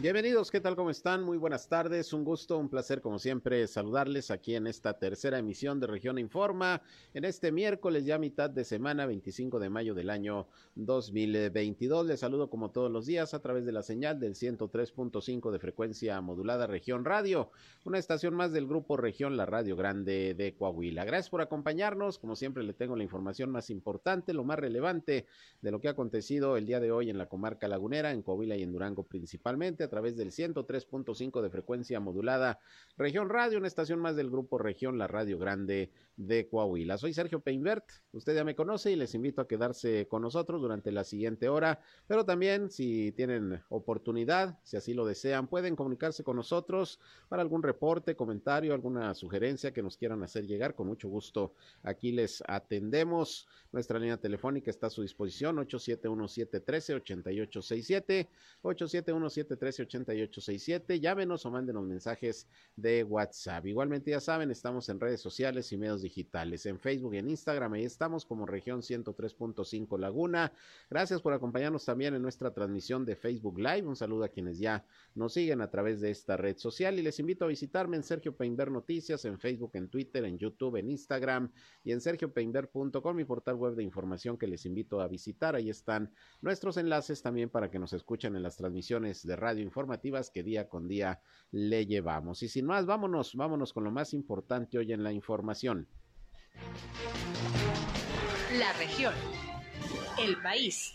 Bienvenidos, ¿qué tal? ¿Cómo están? Muy buenas tardes, un gusto, un placer como siempre saludarles aquí en esta tercera emisión de Región Informa, en este miércoles ya mitad de semana, 25 de mayo del año 2022. Les saludo como todos los días a través de la señal del 103.5 de frecuencia modulada Región Radio, una estación más del grupo Región La Radio Grande de Coahuila. Gracias por acompañarnos, como siempre le tengo la información más importante, lo más relevante de lo que ha acontecido el día de hoy en la comarca lagunera, en Coahuila y en Durango principalmente través del 103.5 de frecuencia modulada Región Radio, una estación más del grupo Región, la Radio Grande de Coahuila. Soy Sergio Peinbert, usted ya me conoce y les invito a quedarse con nosotros durante la siguiente hora, pero también si tienen oportunidad, si así lo desean, pueden comunicarse con nosotros para algún reporte, comentario, alguna sugerencia que nos quieran hacer llegar, con mucho gusto aquí les atendemos. Nuestra línea telefónica está a su disposición, 871-713-8867, 871-713-8867, llámenos o mándenos mensajes de WhatsApp. Igualmente ya saben, estamos en redes sociales y medios digitales, en Facebook y en Instagram, ahí estamos como región 103.5 Laguna. Gracias por acompañarnos también en nuestra transmisión de Facebook Live. Un saludo a quienes ya nos siguen a través de esta red social y les invito a visitarme en Sergio Peinber Noticias, en Facebook, en Twitter, en YouTube, en Instagram y en sergiopeinber.com, mi portal web de información que les invito a visitar. Ahí están nuestros enlaces también para que nos escuchen en las transmisiones de radio informativas que día con día le llevamos. Y sin más, vámonos, vámonos con lo más importante hoy en la información. La región. El país.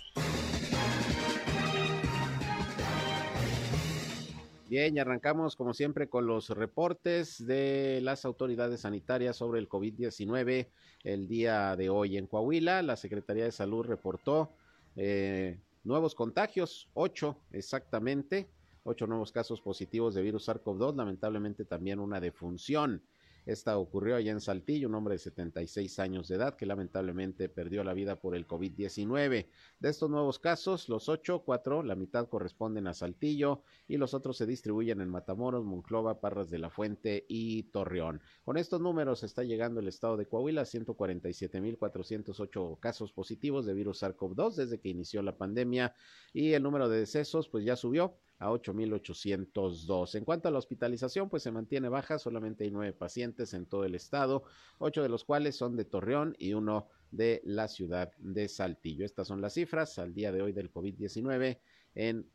Bien, y arrancamos como siempre con los reportes de las autoridades sanitarias sobre el COVID-19 el día de hoy en Coahuila. La Secretaría de Salud reportó eh, nuevos contagios, ocho exactamente, ocho nuevos casos positivos de virus SARS-CoV-2, lamentablemente también una defunción. Esta ocurrió allá en Saltillo, un hombre de 76 años de edad que lamentablemente perdió la vida por el COVID-19. De estos nuevos casos, los ocho, cuatro, la mitad corresponden a Saltillo y los otros se distribuyen en Matamoros, Monclova, Parras de la Fuente y Torreón. Con estos números está llegando el estado de Coahuila a 147.408 casos positivos de virus SARS-CoV-2 desde que inició la pandemia y el número de decesos pues ya subió a 8.802. En cuanto a la hospitalización, pues se mantiene baja, solamente hay nueve pacientes en todo el estado, ocho de los cuales son de Torreón y uno de la ciudad de Saltillo. Estas son las cifras al día de hoy del COVID-19 en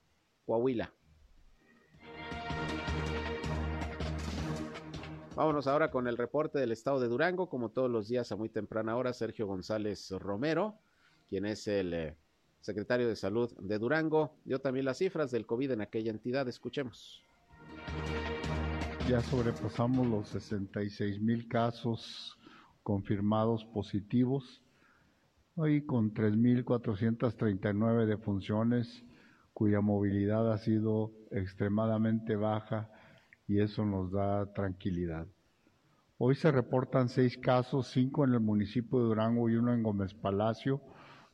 Coahuila. Vámonos ahora con el reporte del estado de Durango, como todos los días a muy temprana hora, Sergio González Romero, quien es el eh, secretario de Salud de Durango, dio también las cifras del COVID en aquella entidad. Escuchemos. Ya sobrepasamos los 66 mil casos confirmados positivos, hoy con 3.439 defunciones cuya movilidad ha sido extremadamente baja y eso nos da tranquilidad. Hoy se reportan seis casos, cinco en el municipio de Durango y uno en Gómez Palacio,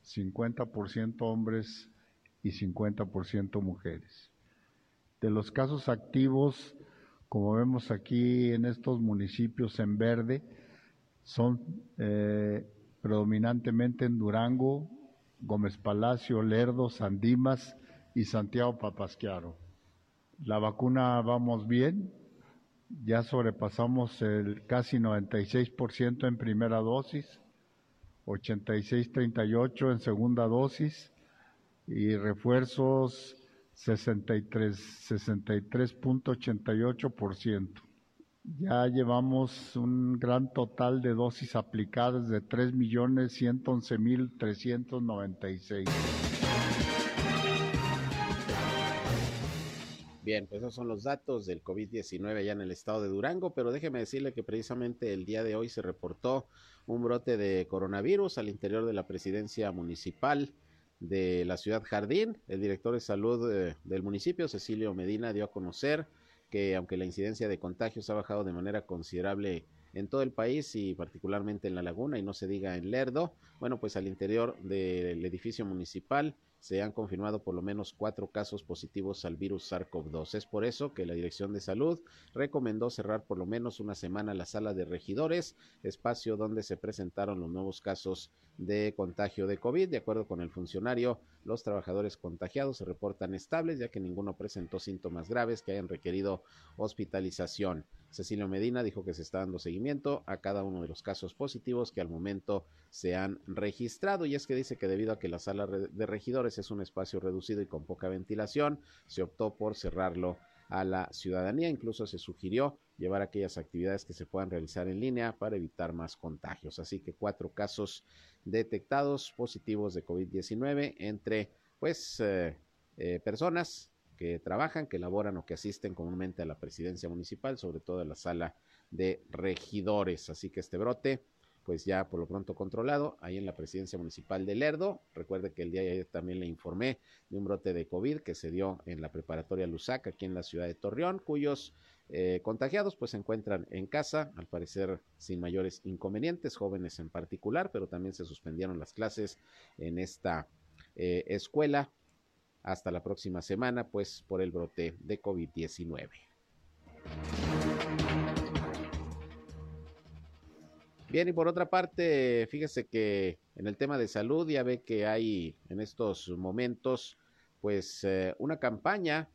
50% hombres y 50% mujeres. De los casos activos, como vemos aquí en estos municipios en verde, son eh, predominantemente en Durango, Gómez Palacio, Lerdo, Sandimas y Santiago Papasquiaro. La vacuna vamos bien, ya sobrepasamos el casi 96% en primera dosis, 86-38 en segunda dosis y refuerzos 63, 63.88%. Ya llevamos un gran total de dosis aplicadas de 3.111.396. Bien, pues esos son los datos del COVID-19 allá en el estado de Durango, pero déjeme decirle que precisamente el día de hoy se reportó un brote de coronavirus al interior de la presidencia municipal de la ciudad Jardín. El director de salud eh, del municipio, Cecilio Medina, dio a conocer que aunque la incidencia de contagios ha bajado de manera considerable en todo el país y particularmente en la laguna y no se diga en Lerdo. Bueno, pues al interior del edificio municipal se han confirmado por lo menos cuatro casos positivos al virus SARS-CoV-2. Es por eso que la Dirección de Salud recomendó cerrar por lo menos una semana la sala de regidores, espacio donde se presentaron los nuevos casos de contagio de COVID. De acuerdo con el funcionario, los trabajadores contagiados se reportan estables, ya que ninguno presentó síntomas graves que hayan requerido hospitalización. Cecilio Medina dijo que se está dando seguimiento a cada uno de los casos positivos que al momento se han registrado y es que dice que debido a que la sala de regidores es un espacio reducido y con poca ventilación, se optó por cerrarlo a la ciudadanía. Incluso se sugirió llevar aquellas actividades que se puedan realizar en línea para evitar más contagios. Así que cuatro casos detectados positivos de COVID-19 entre pues eh, eh, personas que trabajan, que laboran o que asisten comúnmente a la presidencia municipal, sobre todo a la sala de regidores. Así que este brote, pues ya por lo pronto controlado, ahí en la presidencia municipal de Lerdo. Recuerde que el día de ayer también le informé de un brote de COVID que se dio en la preparatoria Lusac, aquí en la ciudad de Torreón, cuyos eh, contagiados pues se encuentran en casa, al parecer sin mayores inconvenientes, jóvenes en particular, pero también se suspendieron las clases en esta eh, escuela hasta la próxima semana, pues por el brote de COVID-19. Bien, y por otra parte, fíjese que en el tema de salud ya ve que hay en estos momentos pues eh, una campaña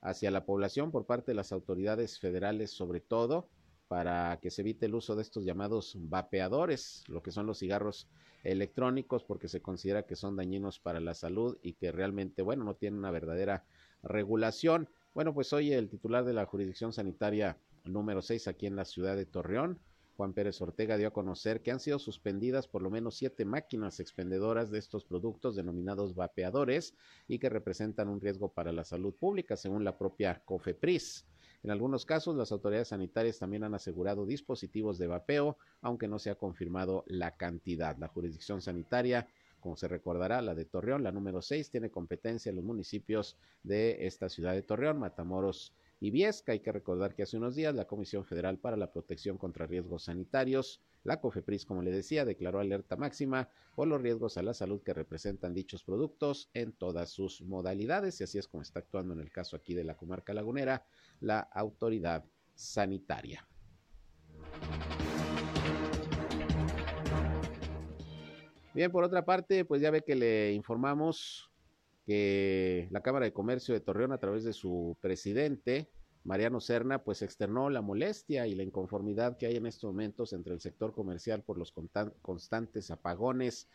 hacia la población por parte de las autoridades federales sobre todo para que se evite el uso de estos llamados vapeadores, lo que son los cigarros electrónicos, porque se considera que son dañinos para la salud y que realmente, bueno, no tienen una verdadera regulación. Bueno, pues hoy el titular de la jurisdicción sanitaria número 6 aquí en la ciudad de Torreón, Juan Pérez Ortega dio a conocer que han sido suspendidas por lo menos siete máquinas expendedoras de estos productos denominados vapeadores y que representan un riesgo para la salud pública, según la propia COFEPRIS. En algunos casos, las autoridades sanitarias también han asegurado dispositivos de vapeo, aunque no se ha confirmado la cantidad. La jurisdicción sanitaria como se recordará, la de Torreón, la número 6, tiene competencia en los municipios de esta ciudad de Torreón, Matamoros y Viesca. Hay que recordar que hace unos días la Comisión Federal para la Protección contra Riesgos Sanitarios, la COFEPRIS, como le decía, declaró alerta máxima por los riesgos a la salud que representan dichos productos en todas sus modalidades y así es como está actuando en el caso aquí de la comarca lagunera la autoridad sanitaria. Bien, por otra parte, pues ya ve que le informamos que la Cámara de Comercio de Torreón, a través de su presidente, Mariano Serna, pues externó la molestia y la inconformidad que hay en estos momentos entre el sector comercial por los constantes apagones,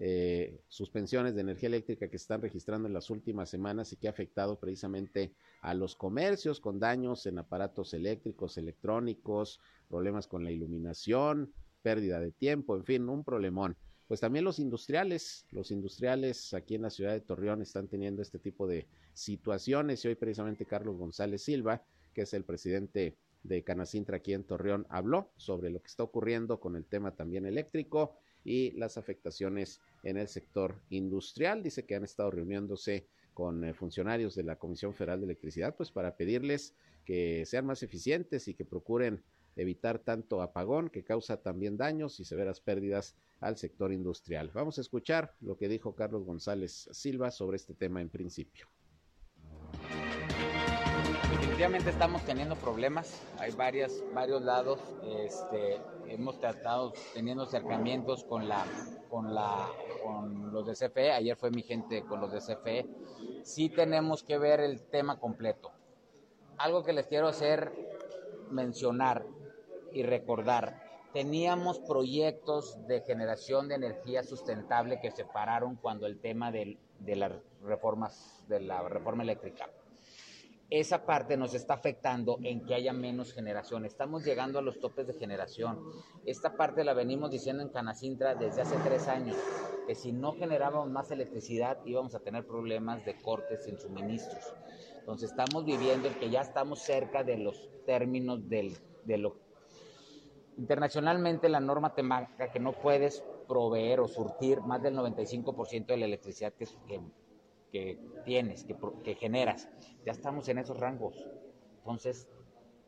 eh, suspensiones de energía eléctrica que están registrando en las últimas semanas y que ha afectado precisamente a los comercios con daños en aparatos eléctricos, electrónicos, problemas con la iluminación, pérdida de tiempo, en fin, un problemón pues también los industriales, los industriales aquí en la ciudad de Torreón están teniendo este tipo de situaciones y hoy precisamente Carlos González Silva, que es el presidente de Canacintra aquí en Torreón, habló sobre lo que está ocurriendo con el tema también eléctrico y las afectaciones en el sector industrial. Dice que han estado reuniéndose con eh, funcionarios de la Comisión Federal de Electricidad, pues para pedirles que sean más eficientes y que procuren evitar tanto apagón que causa también daños y severas pérdidas al sector industrial. Vamos a escuchar lo que dijo Carlos González Silva sobre este tema en principio. Definitivamente estamos teniendo problemas, hay varias, varios lados, este, hemos tratado teniendo acercamientos con, la, con, la, con los de CFE, ayer fue mi gente con los de CFE, sí tenemos que ver el tema completo. Algo que les quiero hacer mencionar y recordar, teníamos proyectos de generación de energía sustentable que se pararon cuando el tema de, las reformas, de la reforma eléctrica. Esa parte nos está afectando en que haya menos generación. Estamos llegando a los topes de generación. Esta parte la venimos diciendo en Canacintra desde hace tres años, que si no generábamos más electricidad íbamos a tener problemas de cortes en suministros. Entonces estamos viviendo en que ya estamos cerca de los términos del, de lo Internacionalmente la norma te marca que no puedes proveer o surtir más del 95% de la electricidad que, que tienes, que, que, generas. Ya estamos en esos rangos. Entonces,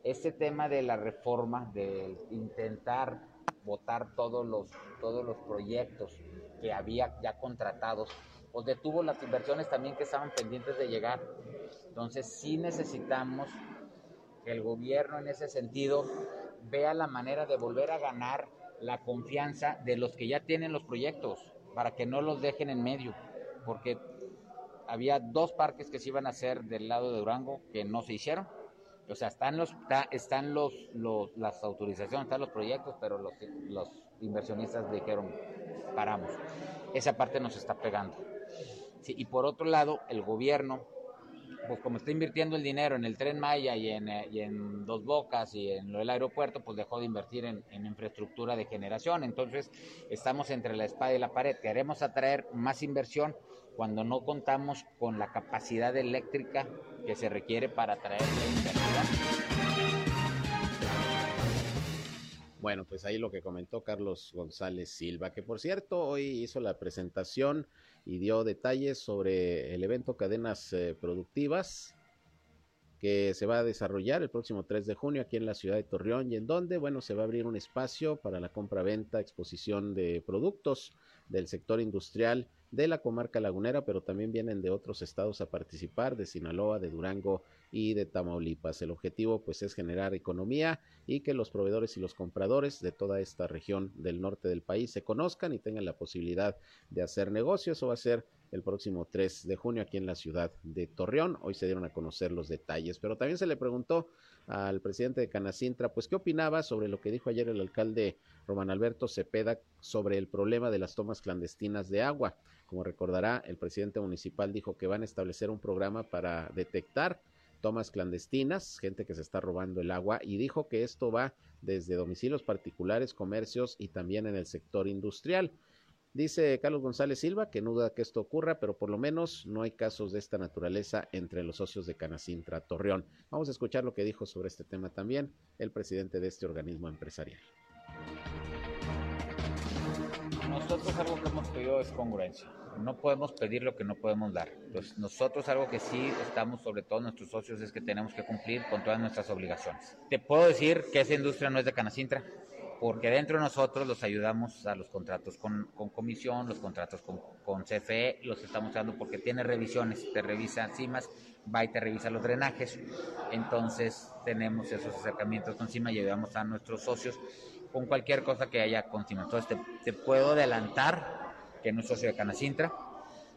este tema de la reforma, de intentar votar todos los, todos los proyectos que había ya contratados, pues detuvo las inversiones también que estaban pendientes de llegar. Entonces sí necesitamos que el gobierno en ese sentido vea la manera de volver a ganar la confianza de los que ya tienen los proyectos, para que no los dejen en medio, porque había dos parques que se iban a hacer del lado de Durango que no se hicieron. O sea, están los están los, los las autorizaciones, están los proyectos, pero los, los inversionistas dijeron, paramos. Esa parte nos está pegando. y por otro lado, el gobierno pues como está invirtiendo el dinero en el tren Maya y en, eh, y en Dos Bocas y en lo del aeropuerto, pues dejó de invertir en, en, infraestructura de generación. Entonces, estamos entre la espada y la pared. Queremos atraer más inversión cuando no contamos con la capacidad eléctrica que se requiere para atraer la inversión. Bueno, pues ahí lo que comentó Carlos González Silva, que por cierto hoy hizo la presentación y dio detalles sobre el evento Cadenas eh, Productivas que se va a desarrollar el próximo 3 de junio aquí en la ciudad de Torreón. Y en donde, bueno, se va a abrir un espacio para la compra-venta, exposición de productos del sector industrial de la comarca lagunera, pero también vienen de otros estados a participar, de Sinaloa, de Durango y de Tamaulipas. El objetivo pues es generar economía y que los proveedores y los compradores de toda esta región del norte del país se conozcan y tengan la posibilidad de hacer negocios. Eso va a ser el próximo 3 de junio aquí en la ciudad de Torreón. Hoy se dieron a conocer los detalles, pero también se le preguntó al presidente de Canacintra, pues qué opinaba sobre lo que dijo ayer el alcalde Román Alberto Cepeda sobre el problema de las tomas clandestinas de agua. Como recordará, el presidente municipal dijo que van a establecer un programa para detectar tomas clandestinas, gente que se está robando el agua, y dijo que esto va desde domicilios particulares, comercios y también en el sector industrial. Dice Carlos González Silva que no duda que esto ocurra, pero por lo menos no hay casos de esta naturaleza entre los socios de Canacintra Torreón. Vamos a escuchar lo que dijo sobre este tema también el presidente de este organismo empresarial. Nosotros algo que hemos pedido es congruencia. No podemos pedir lo que no podemos dar. Entonces, nosotros algo que sí estamos, sobre todo nuestros socios, es que tenemos que cumplir con todas nuestras obligaciones. Te puedo decir que esa industria no es de Canacintra porque dentro de nosotros los ayudamos a los contratos con, comisión, los contratos con, CFE, los estamos dando porque tiene revisiones, te revisa CIMAS, va y te revisa los drenajes, entonces tenemos esos acercamientos con CIMA y ayudamos a nuestros socios con cualquier cosa que haya con CIMA. Entonces te, puedo adelantar que no es socio de Canacintra,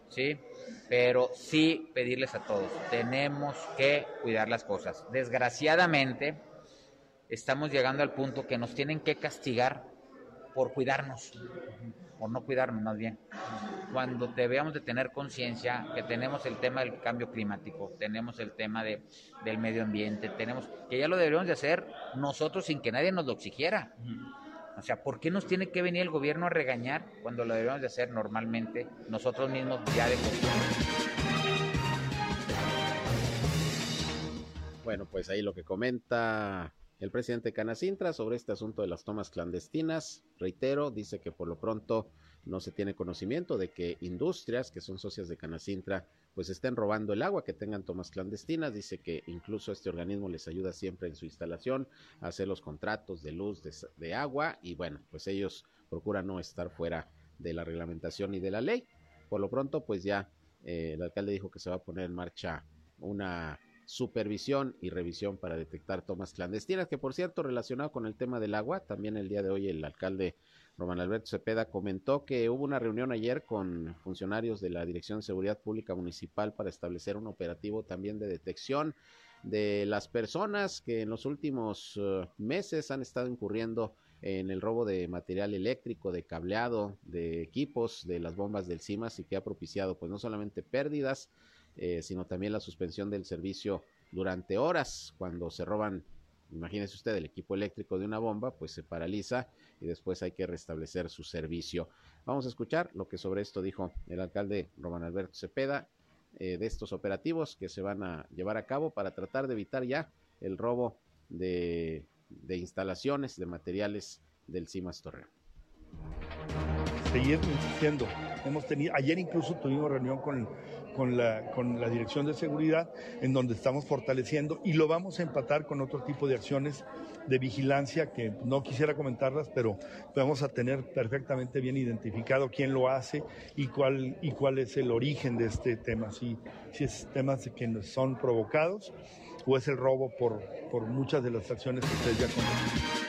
¿sí? pero sí pedirles a todos, tenemos que cuidar las cosas. Desgraciadamente, estamos llegando al punto que nos tienen que castigar por cuidarnos, por no cuidarnos más bien. Cuando debemos de tener conciencia que tenemos el tema del cambio climático, tenemos el tema de, del medio ambiente, tenemos que ya lo deberíamos de hacer nosotros sin que nadie nos lo exigiera. O sea, ¿por qué nos tiene que venir el gobierno a regañar cuando lo deberíamos de hacer normalmente nosotros mismos ya de costumbre? Bueno, pues ahí lo que comenta el presidente Canacintra sobre este asunto de las tomas clandestinas, reitero, dice que por lo pronto no se tiene conocimiento de que industrias que son socias de Canacintra pues estén robando el agua, que tengan tomas clandestinas. Dice que incluso este organismo les ayuda siempre en su instalación a hacer los contratos de luz, de, agua y bueno, pues ellos procuran no estar fuera de la reglamentación y de la ley. Por lo pronto pues ya eh, el alcalde dijo que se va a poner en marcha una supervisión y revisión para detectar tomas clandestinas, que por cierto, relacionado con el tema del agua, también el día de hoy el alcalde Román Alberto Cepeda comentó que hubo una reunión ayer con funcionarios de la Dirección de Seguridad Pública Municipal para establecer un operativo también de detección de las personas que en los últimos eh, meses han estado incurriendo en el robo de material eléctrico, de cableado, de equipos, de las bombas del CIMAS y que ha propiciado pues no solamente pérdidas, eh, sino también la suspensión del servicio durante horas cuando se roban imagínese usted el equipo eléctrico de una bomba, pues se paraliza y después hay que restablecer su servicio. Vamos a escuchar lo que sobre esto dijo el alcalde Román Alberto Cepeda eh, de estos operativos que se van a llevar a cabo para tratar de evitar ya el robo de, de instalaciones, de materiales del CIMAS Torreón. Seguir insistiendo Hemos tenido, ayer incluso tuvimos reunión con, con, la, con la Dirección de Seguridad, en donde estamos fortaleciendo y lo vamos a empatar con otro tipo de acciones de vigilancia que no quisiera comentarlas, pero vamos a tener perfectamente bien identificado quién lo hace y cuál, y cuál es el origen de este tema, si, si es temas que son provocados o es el robo por, por muchas de las acciones que ustedes ya conocen.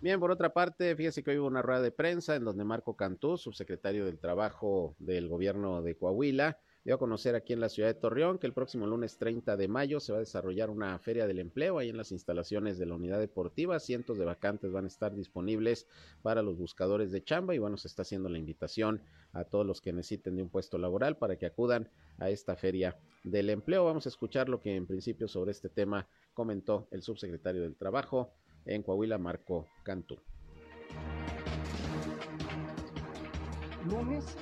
Bien, por otra parte, fíjese que hoy hubo una rueda de prensa en donde Marco Cantú, subsecretario del Trabajo del gobierno de Coahuila, dio a conocer aquí en la ciudad de Torreón que el próximo lunes 30 de mayo se va a desarrollar una feria del empleo ahí en las instalaciones de la unidad deportiva. Cientos de vacantes van a estar disponibles para los buscadores de chamba y bueno, se está haciendo la invitación a todos los que necesiten de un puesto laboral para que acudan a esta feria del empleo. Vamos a escuchar lo que en principio sobre este tema comentó el subsecretario del Trabajo, en Coahuila, Marco Cantú. Lunes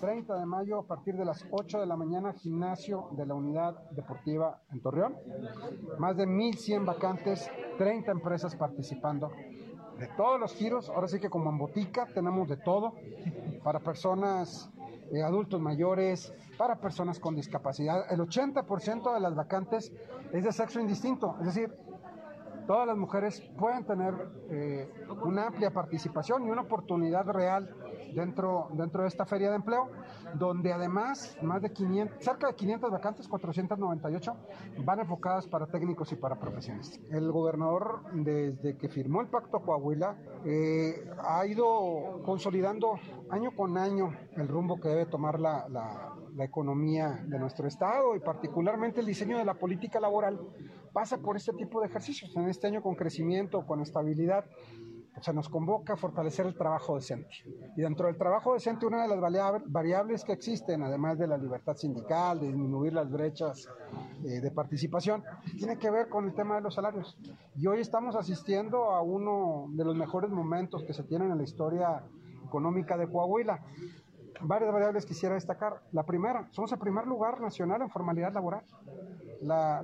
30 de mayo a partir de las 8 de la mañana, gimnasio de la unidad deportiva en Torreón. Más de 1.100 vacantes, 30 empresas participando de todos los giros. Ahora sí que como en botica tenemos de todo para personas, eh, adultos mayores, para personas con discapacidad. El 80% de las vacantes es de sexo indistinto, es decir, todas las mujeres pueden tener eh, una amplia participación y una oportunidad real dentro, dentro de esta feria de empleo, donde además más de 500, cerca de 500 vacantes, 498, van enfocadas para técnicos y para profesiones. El gobernador, desde que firmó el Pacto Coahuila, eh, ha ido consolidando año con año el rumbo que debe tomar la, la, la economía de nuestro Estado y particularmente el diseño de la política laboral pasa por este tipo de ejercicios. En este año con crecimiento, con estabilidad, se nos convoca a fortalecer el trabajo decente. Y dentro del trabajo decente, una de las variables que existen, además de la libertad sindical, de disminuir las brechas eh, de participación, tiene que ver con el tema de los salarios. Y hoy estamos asistiendo a uno de los mejores momentos que se tienen en la historia económica de Coahuila. Varias variables quisiera destacar. La primera, somos el primer lugar nacional en formalidad laboral.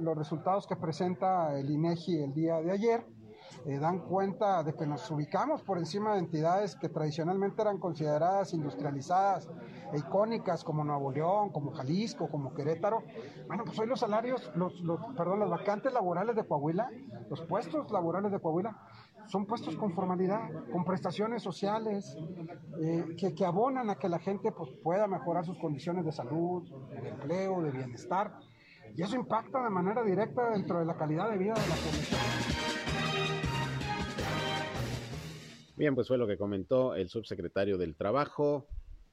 los resultados que presenta el INEGI el día de ayer eh, dan cuenta de que nos ubicamos por encima de entidades que tradicionalmente eran consideradas industrializadas e icónicas como Nuevo León, como Jalisco, como Querétaro. Bueno, pues hoy los salarios, los, perdón, las vacantes laborales de Coahuila, los puestos laborales de Coahuila, son puestos con formalidad, con prestaciones sociales, eh, que, que, abonan a que la gente pues, pueda mejorar sus condiciones de salud, de empleo, de bienestar. Y eso impacta de manera directa dentro de la calidad de vida de la población. Bien, pues fue lo que comentó el subsecretario del Trabajo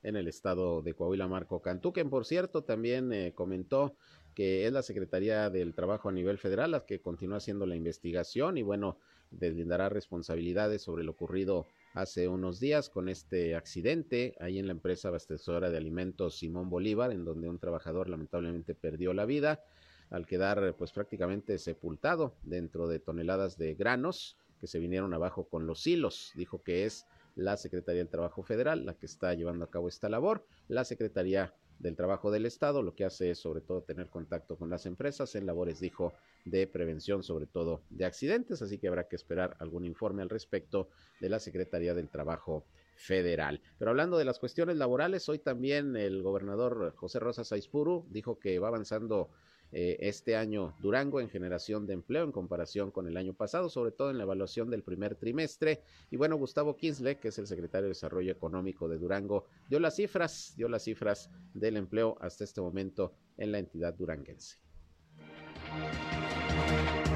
en el estado de Coahuila, Marco Cantú, quien por cierto también eh, comentó que es la Secretaría del Trabajo a nivel federal la que continúa haciendo la investigación y bueno, deslindará responsabilidades sobre lo ocurrido hace unos días con este accidente ahí en la empresa abastecedora de alimentos Simón Bolívar, en donde un trabajador lamentablemente perdió la vida al quedar pues prácticamente sepultado dentro de toneladas de granos que se vinieron abajo con los hilos. Dijo que es la Secretaría del Trabajo Federal la que está llevando a cabo esta labor. La Secretaría del Trabajo del Estado lo que hace es sobre todo tener contacto con las empresas en labores, dijo, de prevención, sobre todo de accidentes, así que habrá que esperar algún informe al respecto de la Secretaría del Trabajo Federal. Pero hablando de las cuestiones laborales, hoy también el gobernador José Rosa Saizpuru dijo que va avanzando eh, este año Durango en generación de empleo en comparación con el año pasado, sobre todo en la evaluación del primer trimestre. Y bueno, Gustavo Kinsley, que es el secretario de Desarrollo Económico de Durango, dio las cifras, dio las cifras del empleo hasta este momento en la entidad duranguense.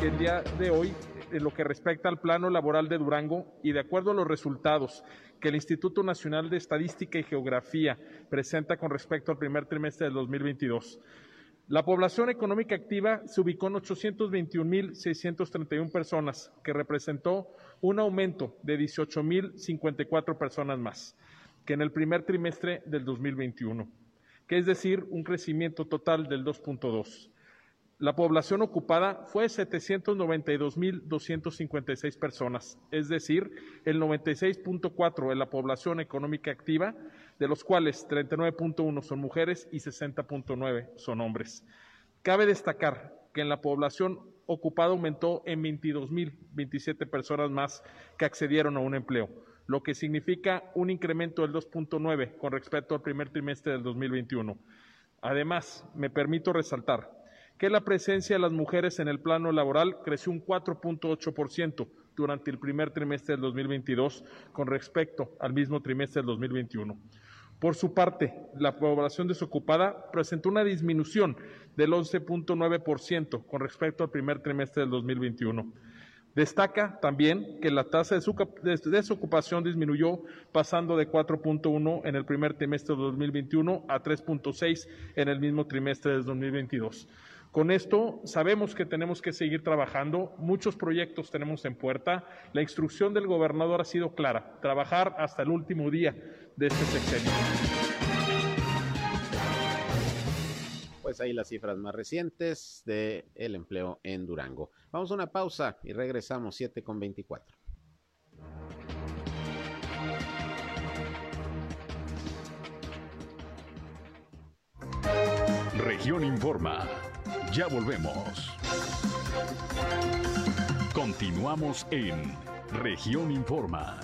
El día de hoy, en lo que respecta al plano laboral de Durango y de acuerdo a los resultados que el Instituto Nacional de Estadística y Geografía presenta con respecto al primer trimestre del 2022, la población económica activa se ubicó en 821.631 personas, que representó un aumento de 18.054 personas más que en el primer trimestre del 2021, que es decir, un crecimiento total del 2.2. La población ocupada fue 792.256 personas, es decir, el 96.4 de la población económica activa de los cuales 39.1 son mujeres y 60.9 son hombres. Cabe destacar que en la población ocupada aumentó en 22.027 personas más que accedieron a un empleo, lo que significa un incremento del 2.9 con respecto al primer trimestre del 2021. Además, me permito resaltar que la presencia de las mujeres en el plano laboral creció un 4.8% durante el primer trimestre del 2022 con respecto al mismo trimestre del 2021. Por su parte, la población desocupada presentó una disminución del 11.9% con respecto al primer trimestre del 2021. Destaca también que la tasa de desocupación disminuyó pasando de 4.1 en el primer trimestre de 2021 a 3.6 en el mismo trimestre de 2022. Con esto sabemos que tenemos que seguir trabajando, muchos proyectos tenemos en puerta, la instrucción del gobernador ha sido clara, trabajar hasta el último día de este sexenio. Pues ahí las cifras más recientes del el empleo en Durango. Vamos a una pausa y regresamos 7 con 24. Región Informa. Ya volvemos. Continuamos en Región Informa.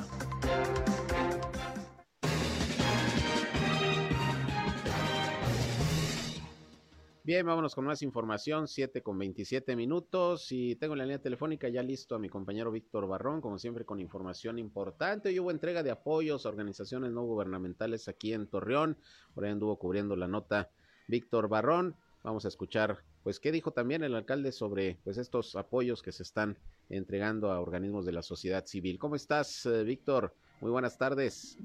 Bien, vámonos con más información, 7 con 27 minutos y tengo la línea telefónica ya listo a mi compañero Víctor Barrón, como siempre con información importante. Hoy hubo entrega de apoyos a organizaciones no gubernamentales aquí en Torreón, por ahí anduvo cubriendo la nota Víctor Barrón. Vamos a escuchar, pues, qué dijo también el alcalde sobre, pues, estos apoyos que se están entregando a organismos de la sociedad civil. ¿Cómo estás, eh, Víctor? Muy buenas tardes.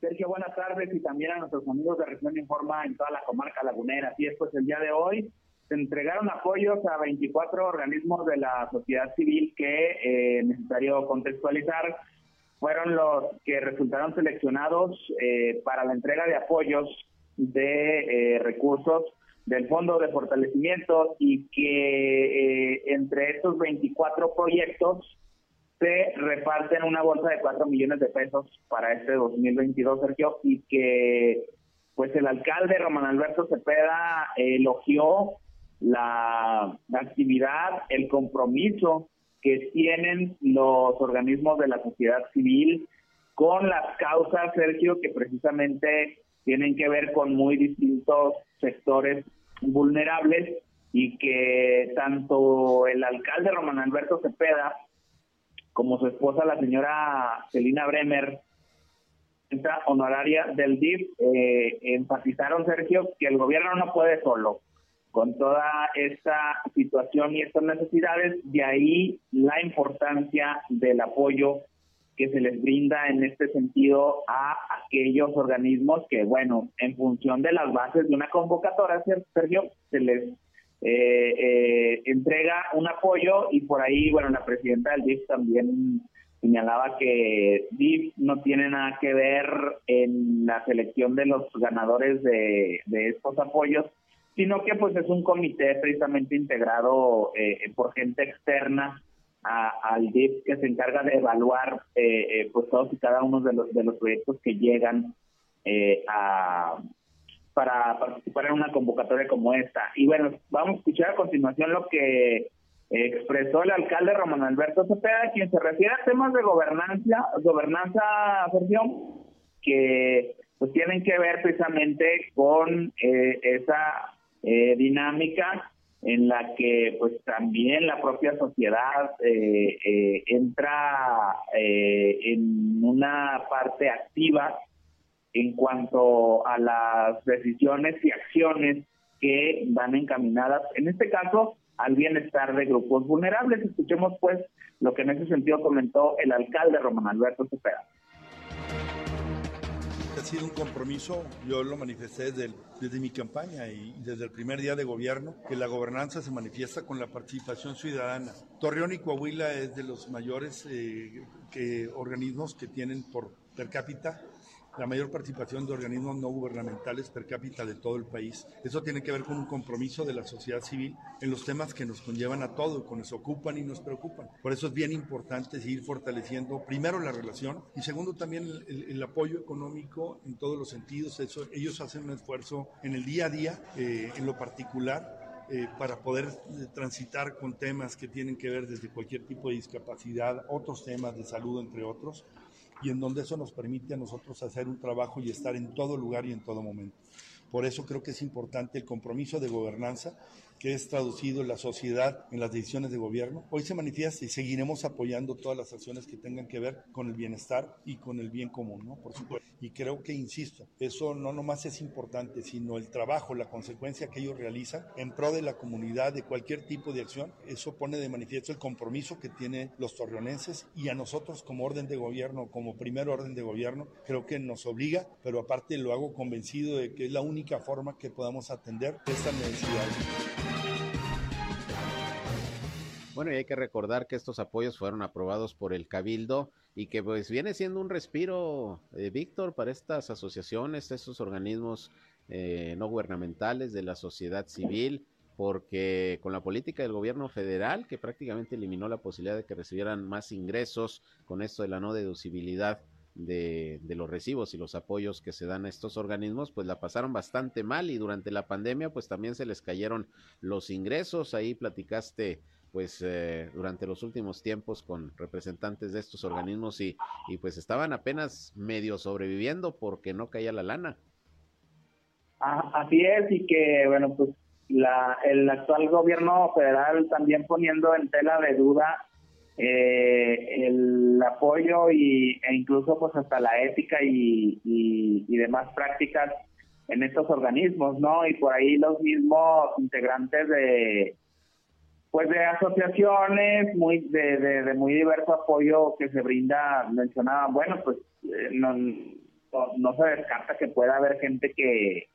Sergio, buenas tardes y también a nuestros amigos de Región Informa en toda la comarca lagunera. Así es, pues el día de hoy se entregaron apoyos a 24 organismos de la sociedad civil que, eh, necesario contextualizar, fueron los que resultaron seleccionados eh, para la entrega de apoyos de eh, recursos del Fondo de Fortalecimiento y que eh, entre estos 24 proyectos se reparten una bolsa de 4 millones de pesos para este 2022, Sergio, y que pues el alcalde Román Alberto Cepeda elogió la, actividad, el compromiso que tienen los organismos de la sociedad civil con las causas, Sergio, que precisamente tienen que ver con muy distintos sectores vulnerables y que tanto el alcalde Román Alberto Cepeda como su esposa, la señora Celina Bremer, honoraria del DIF, eh, enfatizaron, Sergio, que el gobierno no puede solo con toda esta situación y estas necesidades, de ahí la importancia del apoyo que se les brinda en este sentido a aquellos organismos que, bueno, en función de las bases de una convocatoria, Sergio, se les eh, eh, entrega un apoyo y por ahí, bueno, la presidenta del DIF también señalaba que DIF no tiene nada que ver en la selección de los ganadores de, estos apoyos, sino que pues es un comité precisamente integrado eh, por gente externa al DIF que se encarga de evaluar eh, pues todos y cada uno de los de los proyectos que llegan a para participar en una convocatoria como esta. Y bueno, vamos a escuchar a continuación lo que expresó el alcalde Román Alberto Cepeda, quien se refiere a temas de gobernanza, gobernanza, Sergio, que pues tienen que ver precisamente con eh, esa eh, dinámica en la que pues también la propia sociedad eh, entra en una parte activa en cuanto a las decisiones y acciones que van encaminadas, en este caso, al bienestar de grupos vulnerables. Escuchemos pues lo que en ese sentido comentó el alcalde Román Alberto Cepeda. Sido un compromiso, yo lo manifesté desde, desde mi campaña y desde el primer día de gobierno, que la gobernanza se manifiesta con la participación ciudadana. Torreón y Coahuila es de los mayores eh, que, organismos que tienen por per cápita la mayor participación de organismos no gubernamentales per cápita de todo el país. Eso tiene que ver con un compromiso de la sociedad civil en los temas que nos conllevan a todo, que nos ocupan y nos preocupan. Por eso es bien importante seguir fortaleciendo primero la relación y segundo también el, apoyo económico en todos los sentidos. Eso, ellos hacen un esfuerzo en el día a día, eh, en lo particular, eh, para poder eh, transitar con temas que tienen que ver desde cualquier tipo de discapacidad, otros temas de salud, entre otros y en donde eso nos permite a nosotros hacer un trabajo y estar en todo lugar y en todo momento. Por eso creo que es importante el compromiso de gobernanza que es traducido en la sociedad, en las decisiones de gobierno, hoy se manifiesta y seguiremos apoyando todas las acciones que tengan que ver con el bienestar y con el bien común, ¿no? Por supuesto. Y creo que, insisto, eso no nomás es importante, sino el trabajo, la consecuencia que ellos realizan en pro de la comunidad, de cualquier tipo de acción, eso pone de manifiesto el compromiso que tienen los torreonenses y a nosotros como orden de gobierno, como primer orden de gobierno, creo que nos obliga, pero aparte lo hago convencido de que es la única forma que podamos atender esta necesidad. Bueno, y hay que recordar que estos apoyos fueron aprobados por el Cabildo y que pues viene siendo un respiro, eh, Víctor, para estas asociaciones, estos organismos eh, no gubernamentales de la sociedad civil, porque con la política del gobierno federal, que prácticamente eliminó la posibilidad de que recibieran más ingresos con esto de la no deducibilidad de, de, los recibos y los apoyos que se dan a estos organismos, pues la pasaron bastante mal y durante la pandemia pues también se les cayeron los ingresos. Ahí platicaste pues eh, durante los últimos tiempos con representantes de estos organismos y, y pues estaban apenas medio sobreviviendo porque no caía la lana. Así es, y que bueno, pues la, el actual gobierno federal también poniendo en tela de duda eh, el apoyo y, e incluso pues hasta la ética y, y, demás prácticas en estos organismos, ¿no? Y por ahí los mismos integrantes de, pues de asociaciones muy de, de, muy diverso apoyo que se brinda mencionaban bueno pues eh, no, no, se descarta que pueda haber gente que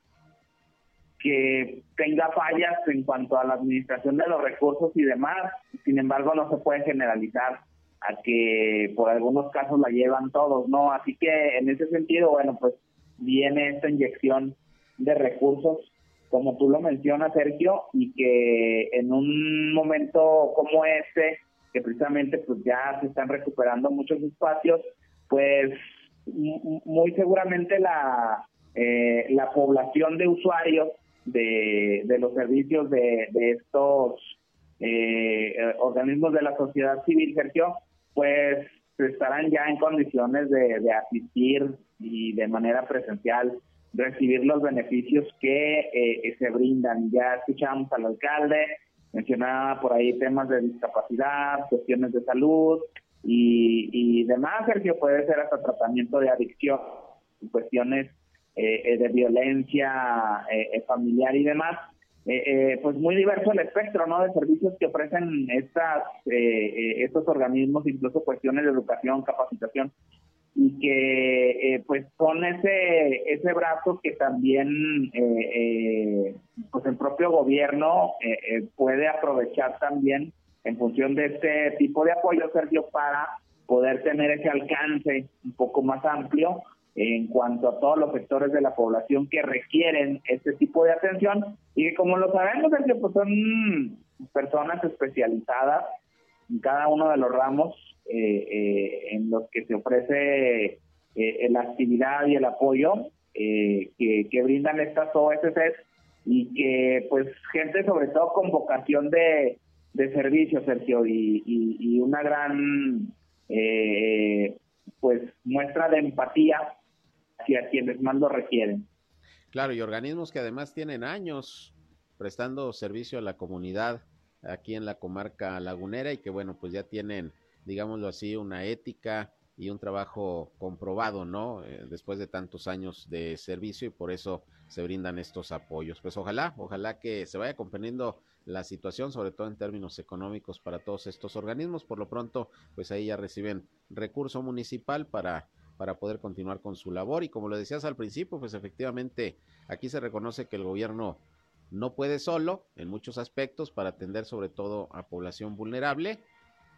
que tenga fallas en cuanto a la administración de los recursos y demás. Sin embargo no se puede generalizar a que por algunos casos la llevan todos no así que en ese sentido bueno pues viene esta inyección de recursos como tú lo mencionas, Sergio, y que en un momento como este, que precisamente pues ya se están recuperando muchos espacios, pues muy seguramente la, eh, la población de usuarios de, de los servicios de, de estos eh, organismos de la sociedad civil, Sergio, pues estarán ya en condiciones de, asistir y de manera presencial recibir los beneficios que eh, se brindan. Ya escuchamos al alcalde, mencionaba por ahí temas de discapacidad, cuestiones de salud y, y demás, Sergio, puede ser hasta tratamiento de adicción, cuestiones eh, eh, de violencia familiar y demás. pues muy diverso el espectro ¿no? de servicios que ofrecen estas estos organismos, incluso cuestiones de educación, capacitación y que eh, pues con ese ese brazo que también eh, eh, pues el propio gobierno puede aprovechar también en función de este tipo de apoyo Sergio para poder tener ese alcance un poco más amplio en cuanto a todos los sectores de la población que requieren este tipo de atención. Y que como lo sabemos Sergio pues son personas especializadas en cada uno de los ramos eh, eh, en los que se ofrece eh, la actividad y el apoyo que, que, brindan estas OSCs y que pues gente sobre todo con vocación de, de servicio, Sergio, y, y, una gran pues muestra de empatía hacia quienes más lo requieren. Claro, y organismos que además tienen años prestando servicio a la comunidad aquí en la comarca lagunera y que bueno, pues ya tienen digámoslo así, una ética y un trabajo comprobado, ¿no? Eh, después de tantos años de servicio y por eso se brindan estos apoyos. Pues ojalá, ojalá que se vaya comprendiendo la situación, sobre todo en términos económicos para todos estos organismos. Por lo pronto, pues ahí ya reciben recurso municipal para para poder continuar con su labor y como lo decías al principio, pues efectivamente aquí se reconoce que el gobierno no puede solo en muchos aspectos para atender sobre todo a población vulnerable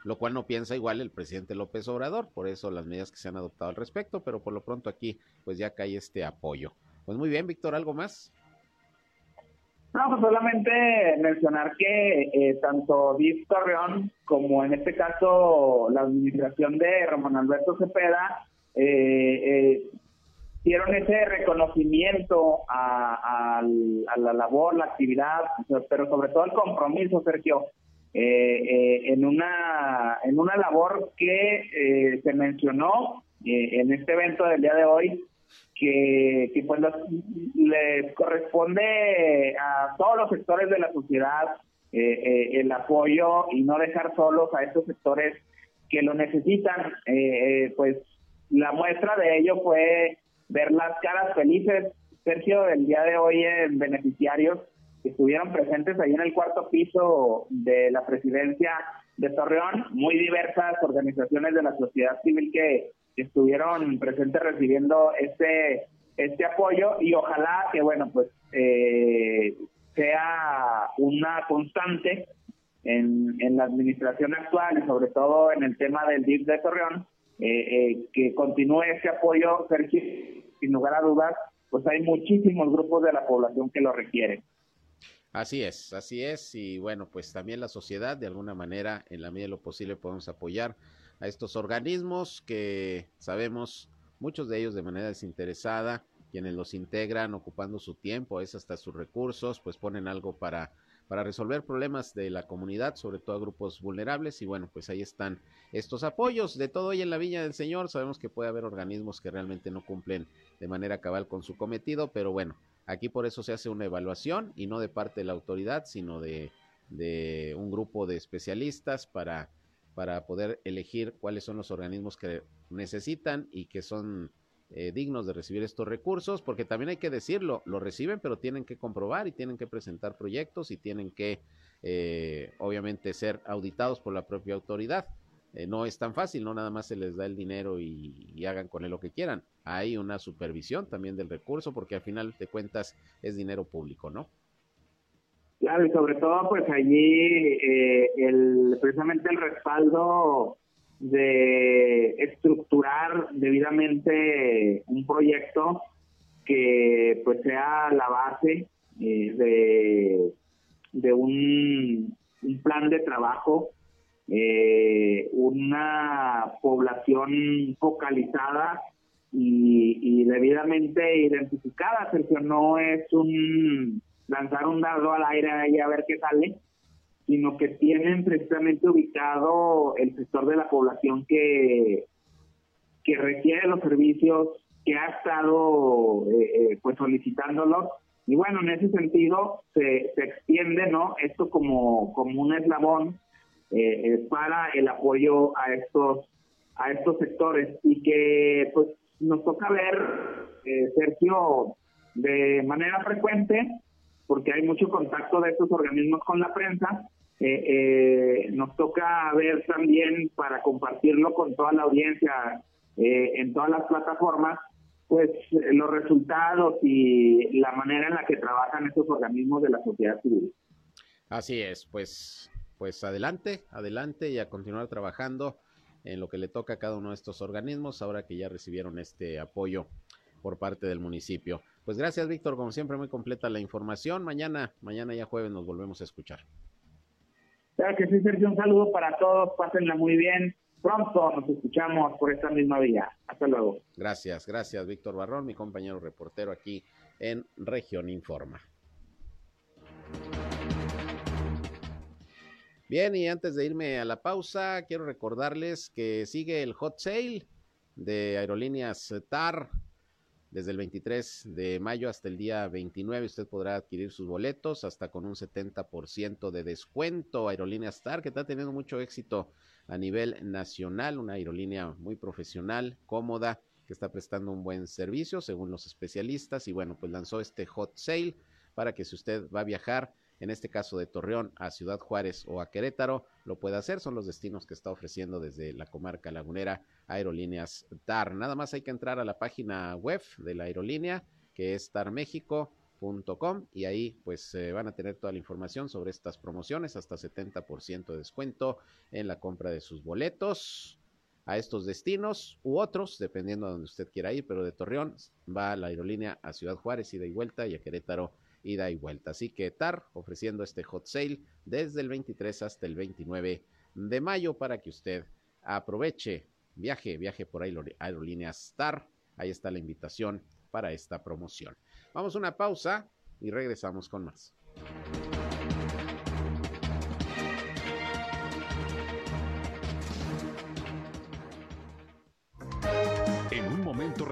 lo cual no piensa igual el presidente López Obrador, por eso las medidas que se han adoptado al respecto, pero por lo pronto aquí pues ya cae este apoyo. Pues muy bien, Víctor, ¿algo más? No, pues solamente mencionar que eh, tanto Div Torreón como en este caso la administración de Román Alberto Cepeda eh, eh, dieron ese reconocimiento a, la labor, la actividad, pero sobre todo el compromiso, Sergio, eh, eh, en una en una labor que eh, se mencionó eh, en este evento del día de hoy que, que pues les corresponde a todos los sectores de la sociedad el apoyo y no dejar solos a estos sectores que lo necesitan. pues la muestra de ello fue ver las caras felices, Sergio, del día de hoy en beneficiarios que estuvieron presentes ahí en el cuarto piso de la presidencia de Torreón, muy diversas organizaciones de la sociedad civil que, estuvieron presentes recibiendo este este apoyo. Y ojalá que bueno pues eh, sea una constante en, en la administración actual y sobre todo en el tema del DIF de Torreón eh, eh, que continúe ese apoyo Sergio sin lugar a dudas pues hay muchísimos grupos de la población que lo requieren Así es, así es. Y bueno, pues también la sociedad, de alguna manera, en la medida de lo posible, podemos apoyar a estos organismos que sabemos, muchos de ellos de manera desinteresada, quienes los integran ocupando su tiempo, es hasta sus recursos, pues ponen algo para, para resolver problemas de la comunidad, sobre todo a grupos vulnerables. Y bueno, pues ahí están estos apoyos de todo hoy en la Viña del Señor. Sabemos que puede haber organismos que realmente no cumplen de manera cabal con su cometido, pero bueno, Aquí por eso se hace una evaluación y no de parte de la autoridad, sino de, un grupo de especialistas para, para poder elegir cuáles son los organismos que necesitan y que son eh, dignos de recibir estos recursos, porque también hay que decirlo, lo reciben, pero tienen que comprobar y tienen que presentar proyectos y tienen que, eh, obviamente, ser auditados por la propia autoridad. Eh, no es tan fácil, no nada más se les da el dinero y, hagan con él lo que quieran. Hay una supervisión también del recurso porque al final de cuentas es dinero público, ¿no? Claro, y sobre todo pues allí eh, el, precisamente el respaldo de estructurar debidamente un proyecto que pues sea la base eh, de, de un, un plan de trabajo eh, una población focalizada y, debidamente identificada, Sergio, no es un lanzar un dardo al aire y a ver qué sale, sino que tienen precisamente ubicado el sector de la población que, que requiere los servicios, que ha estado eh, eh, pues solicitándolos y bueno, en ese sentido se, se extiende, ¿no? Esto como, como un eslabón eh, eh, para el apoyo a estos a estos sectores y que pues nos toca ver eh, Sergio de manera frecuente porque hay mucho contacto de estos organismos con la prensa eh, nos toca ver también para compartirlo con toda la audiencia en todas las plataformas pues los resultados y la manera en la que trabajan estos organismos de la sociedad civil. Así es, pues pues adelante, adelante y a continuar trabajando en lo que le toca a cada uno de estos organismos ahora que ya recibieron este apoyo por parte del municipio. Pues gracias, Víctor, como siempre muy completa la información. Mañana, mañana ya jueves nos volvemos a escuchar. Que sí, Sergio, un saludo para todos, pásenla muy bien. Pronto nos escuchamos por esta misma vía. Hasta luego. Gracias, gracias, Víctor Barrón, mi compañero reportero aquí en Región Informa. Bien, y antes de irme a la pausa, quiero recordarles que sigue el hot sale de aerolíneas TAR desde el 23 de mayo hasta el día 29. Usted podrá adquirir sus boletos hasta con un 70% de descuento. Aerolíneas TAR, que está teniendo mucho éxito a nivel nacional, una aerolínea muy profesional, cómoda, que está prestando un buen servicio según los especialistas. Y bueno, pues lanzó este hot sale para que si usted va a viajar, en este caso de Torreón a Ciudad Juárez o a Querétaro, lo puede hacer. Son los destinos que está ofreciendo desde la comarca lagunera Aerolíneas TAR. Nada más hay que entrar a la página web de la aerolínea, que es tarmexico.com y ahí pues van a tener toda la información sobre estas promociones, hasta 70% de descuento en la compra de sus boletos a estos destinos u otros, dependiendo de donde usted quiera ir, pero de Torreón va la aerolínea a Ciudad Juárez, ida y vuelta, y a Querétaro ida y vuelta. Así que TAR ofreciendo este hot sale desde el 23 hasta el 29 de mayo para que usted aproveche, viaje, viaje por aerolíneas TAR. Ahí está la invitación para esta promoción. Vamos a una pausa y regresamos con más.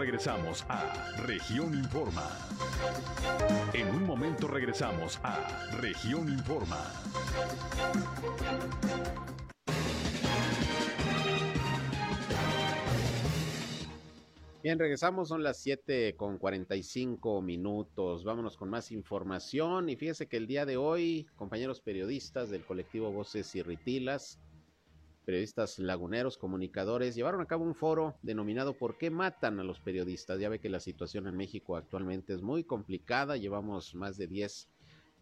Regresamos a Región Informa. En un momento regresamos a Región Informa. Bien, regresamos, son las 7 con 45 minutos. Vámonos con más información. Y fíjese que el día de hoy, compañeros periodistas del colectivo Voces y Ritilas, periodistas laguneros, comunicadores, llevaron a cabo un foro denominado ¿Por qué matan a los periodistas? Ya ve que la situación en México actualmente es muy complicada. Llevamos más de 10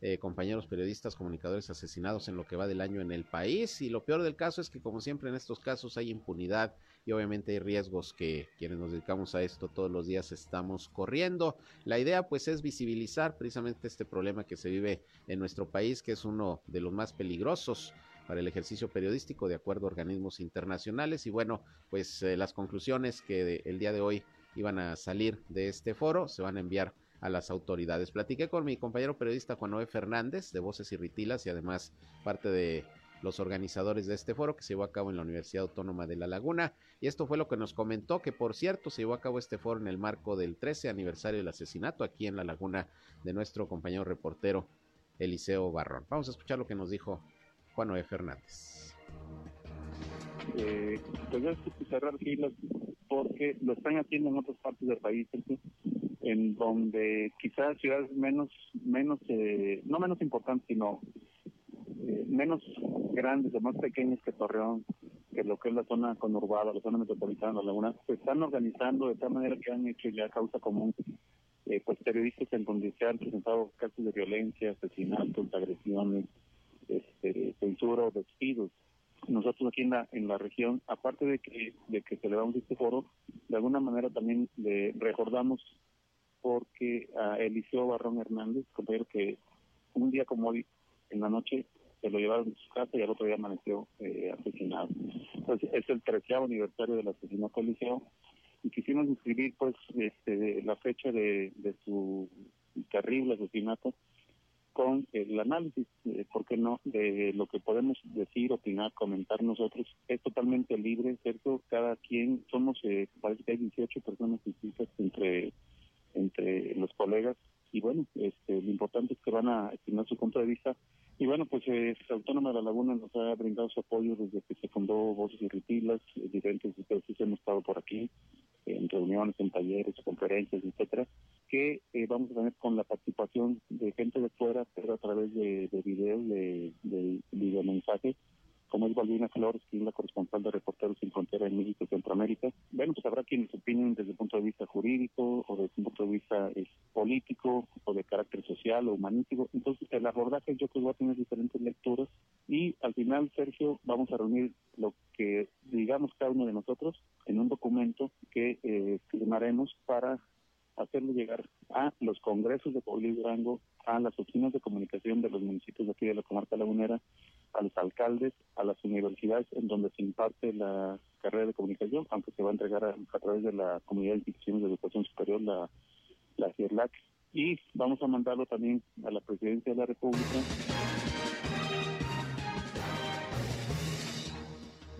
eh, compañeros periodistas, comunicadores asesinados en lo que va del año en el país. Y lo peor del caso es que, como siempre en estos casos, hay impunidad y obviamente hay riesgos que quienes nos dedicamos a esto todos los días estamos corriendo. La idea pues es visibilizar precisamente este problema que se vive en nuestro país, que es uno de los más peligrosos para el ejercicio periodístico de acuerdo a organismos internacionales y bueno, pues eh, las conclusiones que el día de hoy iban a salir de este foro se van a enviar a las autoridades. Platiqué con mi compañero periodista Juan Noé Fernández de Voces y Ritilas y además parte de los organizadores de este foro que se llevó a cabo en la Universidad Autónoma de La Laguna. Y esto fue lo que nos comentó, que por cierto se llevó a cabo este foro en el marco del 13 aniversario del asesinato aquí en La Laguna de nuestro compañero reportero Eliseo Barrón. Vamos a escuchar lo que nos dijo Juan Noé Fernández. Eh, pues es cerrar filas porque lo están haciendo en otras partes del país, en donde quizás ciudades menos, menos, eh, no menos importantes, sino eh, menos grandes o más pequeñas que Torreón, que lo que es la zona conurbada, la zona metropolitana, la laguna, se están organizando de tal manera que han hecho ya causa común eh, pues periodistas en donde se han presentado casos de violencia, asesinatos, agresiones, este, censura o despidos. Nosotros aquí en la, en la región, aparte de que, de que celebramos este foro, de alguna manera también le recordamos porque a Eliseo Barrón Hernández, compañero que un día como hoy, en la noche, se lo llevaron a su casa y al otro día amaneció eh, asesinado. Entonces, es el treceavo aniversario del asesinato de Liceo y quisimos inscribir pues este, la fecha de, de su terrible asesinato con el análisis, eh, ¿por no?, de lo que podemos decir, opinar, comentar nosotros. Es totalmente libre, ¿cierto? Cada quien, somos, eh, parece que hay 18 personas distintas entre, entre los colegas y bueno, este, lo importante es que van a estimar su punto de vista. Y bueno, pues eh, Autónoma de la Laguna nos ha brindado su apoyo desde que se fundó Voces y Ritilas, eh, diferentes ustedes hemos estado por aquí, en reuniones, en talleres, conferencias, etcétera, que eh, vamos a tener con la participación de gente de fuera, pero a través de, de videos, de, de, de mensajes, como es Balbina Flores, que es la corresponsal de Reporteros sin Frontera en México y Centroamérica. Bueno, pues habrá quienes opinen desde el punto de vista jurídico o desde un punto de vista eh, político o de carácter social o humanístico. Entonces, el abordaje yo creo que va a tener diferentes lecturas y al final, Sergio, vamos a reunir lo que digamos cada uno de nosotros en un documento que eh, firmaremos para hacerlo llegar a los congresos de Puebla y Durango, a las oficinas de comunicación de los municipios de aquí de la comarca lagunera, a los alcaldes, a las universidades en donde se imparte la carrera de comunicación, aunque se va a entregar a, través de la Comunidad de Instituciones de Educación Superior, la, la CIERLAC, y vamos a mandarlo también a la Presidencia de la República.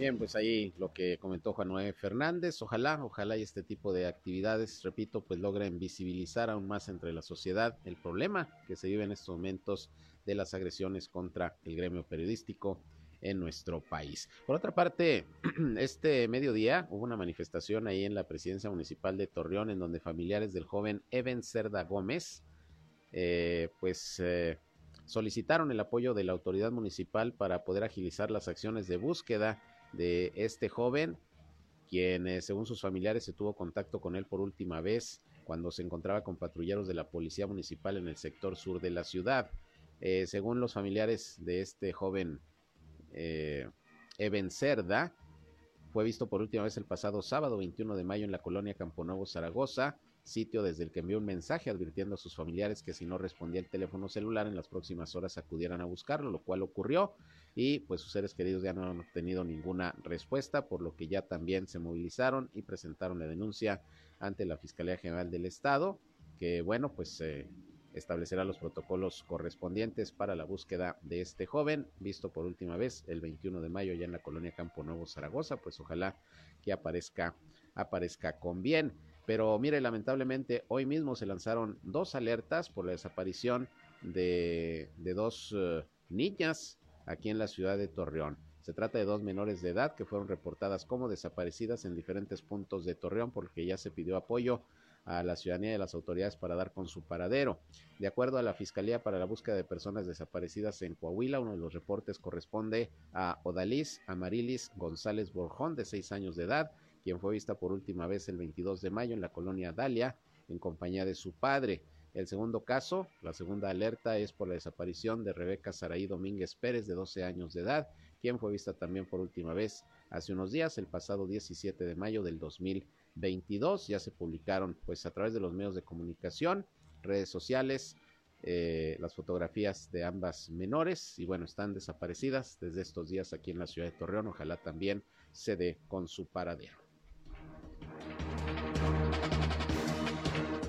Bien, pues ahí lo que comentó Juan Noé Fernández, ojalá, ojalá y este tipo de actividades, repito, pues logren visibilizar aún más entre la sociedad el problema que se vive en estos momentos de las agresiones contra el gremio periodístico en nuestro país. Por otra parte, este mediodía hubo una manifestación ahí en la presidencia municipal de Torreón en donde familiares del joven Eben Cerda Gómez, eh, pues eh, solicitaron el apoyo de la autoridad municipal para poder agilizar las acciones de búsqueda de este joven, quien eh, según sus familiares se tuvo contacto con él por última vez cuando se encontraba con patrulleros de la policía municipal en el sector sur de la ciudad. Eh, según los familiares de este joven eh, Eben Cerda, fue visto por última vez el pasado sábado 21 de mayo en la colonia Camponuevo, Zaragoza, sitio desde el que envió un mensaje advirtiendo a sus familiares que si no respondía el teléfono celular en las próximas horas acudieran a buscarlo, lo cual ocurrió y pues sus seres queridos ya no han obtenido ninguna respuesta, por lo que ya también se movilizaron y presentaron la denuncia ante la Fiscalía General del Estado, que bueno, pues eh, establecerá los protocolos correspondientes para la búsqueda de este joven, visto por última vez el 21 de mayo ya en la colonia Campo Nuevo Zaragoza, pues ojalá que aparezca, aparezca con bien. Pero mire, lamentablemente hoy mismo se lanzaron dos alertas por la desaparición de, dos eh, niñas aquí en la ciudad de Torreón. Se trata de dos menores de edad que fueron reportadas como desaparecidas en diferentes puntos de Torreón porque ya se pidió apoyo a la ciudadanía y a las autoridades para dar con su paradero. De acuerdo a la Fiscalía para la Búsqueda de Personas Desaparecidas en Coahuila, uno de los reportes corresponde a Odalis Amarilis González Borjón, de seis años de edad, quien fue vista por última vez el 22 de mayo en la colonia Dalia, en compañía de su padre. El segundo caso, la segunda alerta es por la desaparición de Rebeca Saraí Domínguez Pérez, de 12 años de edad, quien fue vista también por última vez hace unos días, el pasado 17 de mayo del 2022. Ya se publicaron, pues, a través de los medios de comunicación, redes sociales, eh, las fotografías de ambas menores y bueno, están desaparecidas desde estos días aquí en la ciudad de Torreón. Ojalá también se dé con su paradero.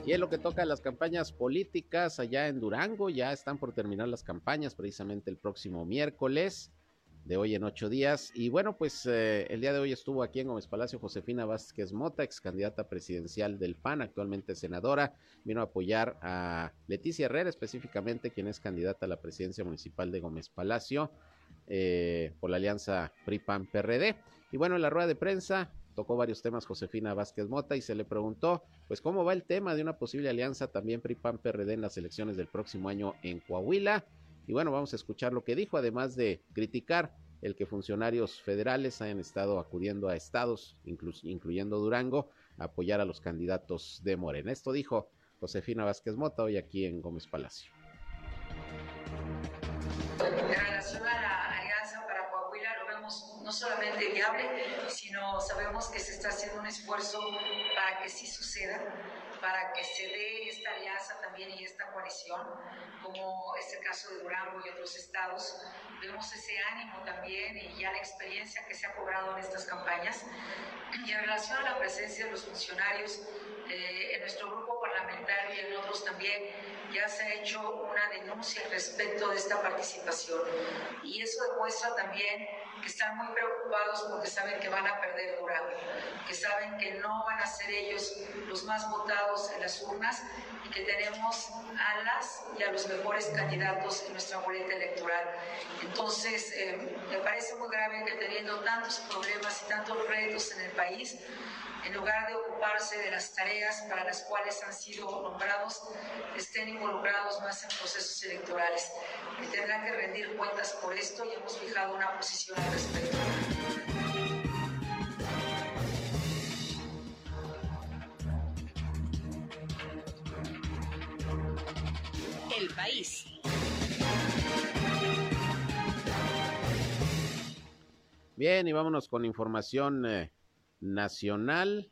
Y en lo que toca a las campañas políticas allá en Durango, ya están por terminar las campañas precisamente el próximo miércoles de hoy en ocho días. Y bueno, pues eh, el día de hoy estuvo aquí en Gómez Palacio Josefina Vázquez Mota, ex candidata presidencial del PAN, actualmente senadora. Vino a apoyar a Leticia Herrera, específicamente, quien es candidata a la presidencia municipal de Gómez Palacio eh, por la alianza PRI-PAN-PRD. Y bueno, en la rueda de prensa tocó varios temas Josefina Vázquez Mota y se le preguntó, pues, cómo va el tema de una posible alianza también PRI-PAN-PRD en las elecciones del próximo año en Coahuila. Y bueno, vamos a escuchar lo que dijo, además de criticar el que funcionarios federales hayan estado acudiendo a estados, incluyendo Durango, a apoyar a los candidatos de Morena. Esto dijo Josefina Vázquez Mota hoy aquí en Gómez Palacio. No solamente viable, sino sabemos que se está haciendo un esfuerzo para que sí suceda, para que se dé esta alianza también y esta coalición, como es el caso de Durango y otros estados. Vemos ese ánimo también y ya la experiencia que se ha cobrado en estas campañas. Y en relación a la presencia de los funcionarios, eh, en nuestro grupo parlamentario y en otros también, ya se ha hecho una denuncia respecto de esta participación. Y eso demuestra también que están muy preocupados porque saben que van a perder Durango, que saben que no van a ser ellos los más votados en las urnas y que tenemos a las y a los mejores candidatos en nuestra boleta electoral. Entonces, eh, me parece muy grave que teniendo tantos problemas y tantos retos en el país, en lugar de ocuparse de las tareas para las cuales han sido nombrados, estén involucrados más en procesos electorales. Y tendrán que rendir cuentas por esto y hemos fijado una posición al respecto. El país. Bien, y vámonos con información eh, nacional.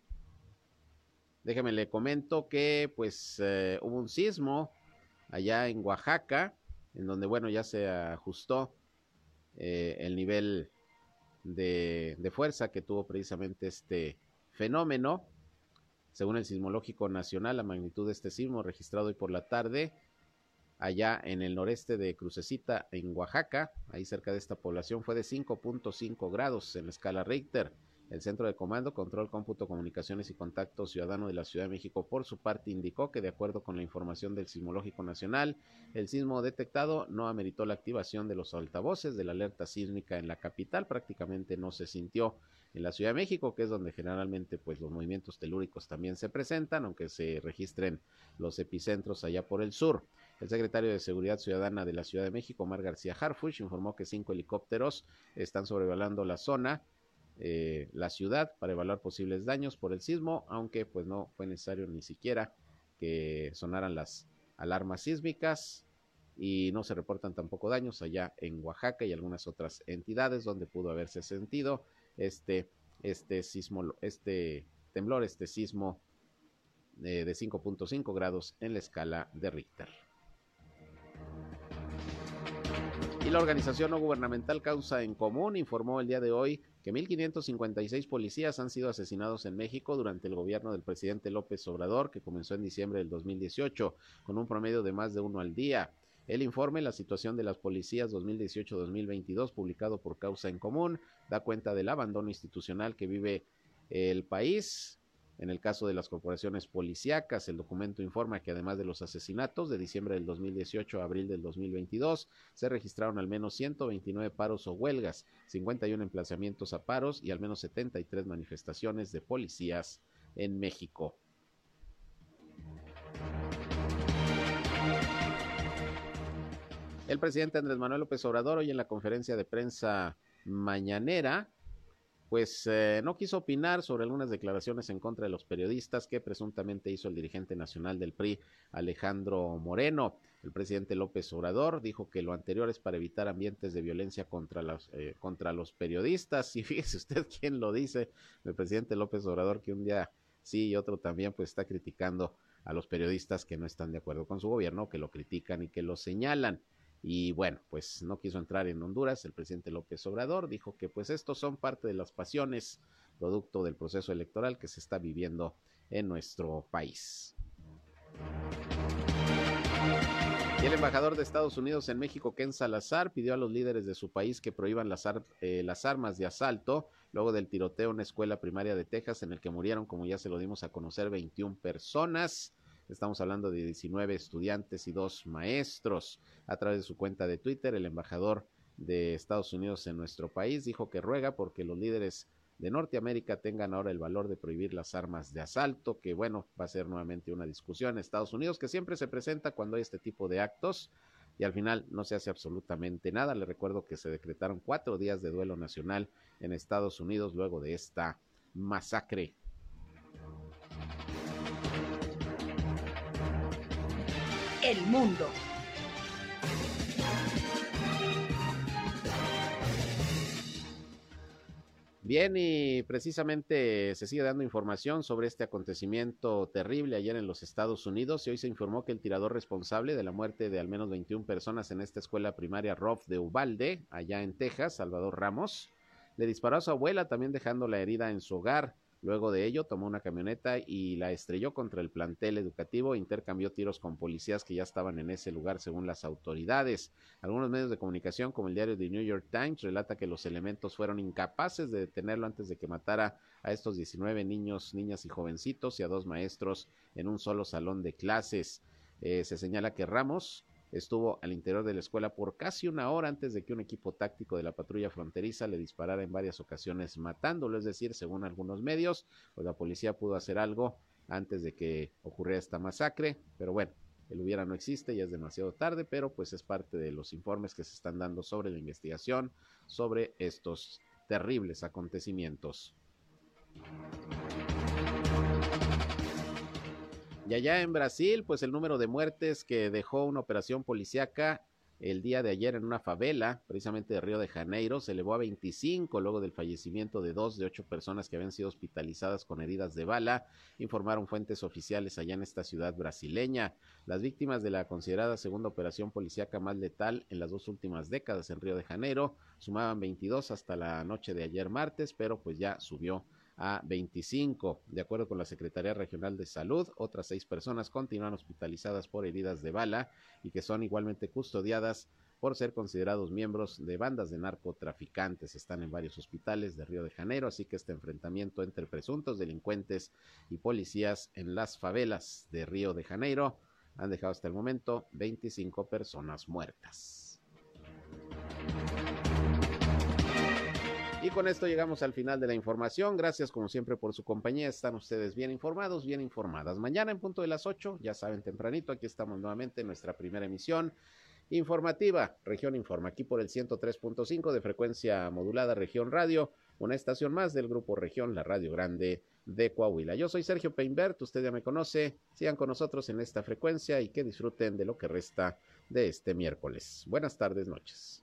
Déjeme le comento que pues eh, hubo un sismo allá en Oaxaca, en donde bueno ya se ajustó eh, el nivel de, de, fuerza que tuvo precisamente este fenómeno. Según el Sismológico Nacional, la magnitud de este sismo registrado hoy por la tarde allá en el noreste de Crucecita, en Oaxaca, ahí cerca de esta población, fue de 5.5 grados en la escala Richter. El Centro de Comando, Control, Cómputo, Comunicaciones y Contacto Ciudadano de la Ciudad de México, por su parte, indicó que, de acuerdo con la información del Sismológico Nacional, el sismo detectado no ameritó la activación de los altavoces de la alerta sísmica en la capital. Prácticamente no se sintió en la Ciudad de México, que es donde generalmente pues, los movimientos telúricos también se presentan, aunque se registren los epicentros allá por el sur. El secretario de Seguridad Ciudadana de la Ciudad de México, Omar García Harfuch, informó que cinco helicópteros están sobrevolando la zona eh, la ciudad para evaluar posibles daños por el sismo, aunque pues no fue necesario ni siquiera que sonaran las alarmas sísmicas y no se reportan tampoco daños allá en Oaxaca y algunas otras entidades donde pudo haberse sentido este este sismo este temblor este sismo eh, de 5.5 grados en la escala de Richter. Y la organización no gubernamental Causa en Común informó el día de hoy que 1.556 policías han sido asesinados en México durante el gobierno del presidente López Obrador, que comenzó en diciembre del 2018, con un promedio de más de uno al día. El informe La situación de las policías 2018-2022, publicado por Causa en Común, da cuenta del abandono institucional que vive el país, En el caso de las corporaciones policíacas, el documento informa que además de los asesinatos de diciembre del 2018 a abril del 2022, se registraron al menos 129 paros o huelgas, 51 emplazamientos a paros y al menos 73 manifestaciones de policías en México. El presidente Andrés Manuel López Obrador hoy en la conferencia de prensa mañanera pues eh, no quiso opinar sobre algunas declaraciones en contra de los periodistas que presuntamente hizo el dirigente nacional del PRI, Alejandro Moreno. El presidente López Obrador dijo que lo anterior es para evitar ambientes de violencia contra los, eh, contra los periodistas. Y fíjese usted quién lo dice, el presidente López Obrador, que un día sí y otro también pues está criticando a los periodistas que no están de acuerdo con su gobierno, que lo critican y que lo señalan. Y bueno, pues no quiso entrar en Honduras. El presidente López Obrador dijo que pues estos son parte de las pasiones, producto del proceso electoral que se está viviendo en nuestro país. Y el embajador de Estados Unidos en México, Ken Salazar, pidió a los líderes de su país que prohíban las, eh, las, armas de asalto luego del tiroteo en una escuela primaria de Texas en el que murieron, como ya se lo dimos a conocer, 21 personas. Estamos hablando de 19 estudiantes y dos maestros. A través de su cuenta de Twitter, el embajador de Estados Unidos en nuestro país dijo que ruega porque los líderes de Norteamérica tengan ahora el valor de prohibir las armas de asalto, que bueno, va a ser nuevamente una discusión en Estados Unidos que siempre se presenta cuando hay este tipo de actos y al final no se hace absolutamente nada. Le recuerdo que se decretaron cuatro días de duelo nacional en Estados Unidos luego de esta masacre. El mundo. Bien, y precisamente se sigue dando información sobre este acontecimiento terrible ayer en los Estados Unidos y hoy se informó que el tirador responsable de la muerte de al menos 21 personas en esta escuela primaria Roth de Ubalde, allá en Texas, Salvador Ramos, le disparó a su abuela también dejando la herida en su hogar. Luego de ello, tomó una camioneta y la estrelló contra el plantel educativo e intercambió tiros con policías que ya estaban en ese lugar, según las autoridades. Algunos medios de comunicación, como el diario The New York Times, relata que los elementos fueron incapaces de detenerlo antes de que matara a estos 19 niños, niñas y jovencitos y a dos maestros en un solo salón de clases. Eh, se señala que Ramos estuvo al interior de la escuela por casi una hora antes de que un equipo táctico de la patrulla fronteriza le disparara en varias ocasiones matándolo, es decir, según algunos medios, pues la policía pudo hacer algo antes de que ocurriera esta masacre, pero bueno, el hubiera no existe, ya es demasiado tarde, pero pues es parte de los informes que se están dando sobre la investigación sobre estos terribles acontecimientos. Y allá en Brasil, pues el número de muertes que dejó una operación policíaca el día de ayer en una favela, precisamente de Río de Janeiro, se elevó a 25 luego del fallecimiento de dos de ocho personas que habían sido hospitalizadas con heridas de bala, informaron fuentes oficiales allá en esta ciudad brasileña. Las víctimas de la considerada segunda operación policíaca más letal en las dos últimas décadas en Río de Janeiro sumaban 22 hasta la noche de ayer martes, pero pues ya subió a 25. De acuerdo con la Secretaría Regional de Salud, otras seis personas continúan hospitalizadas por heridas de bala y que son igualmente custodiadas por ser considerados miembros de bandas de narcotraficantes. Están en varios hospitales de Río de Janeiro, así que este enfrentamiento entre presuntos delincuentes y policías en las favelas de Río de Janeiro han dejado hasta el momento 25 personas muertas. Y con esto llegamos al final de la información. Gracias como siempre por su compañía. Están ustedes bien informados, bien informadas. Mañana en punto de las 8, ya saben tempranito, aquí estamos nuevamente en nuestra primera emisión informativa, Región Informa, aquí por el 103.5 de frecuencia modulada Región Radio, una estación más del grupo Región, la Radio Grande de Coahuila. Yo soy Sergio Peinbert, usted ya me conoce, sigan con nosotros en esta frecuencia y que disfruten de lo que resta de este miércoles. Buenas tardes, noches.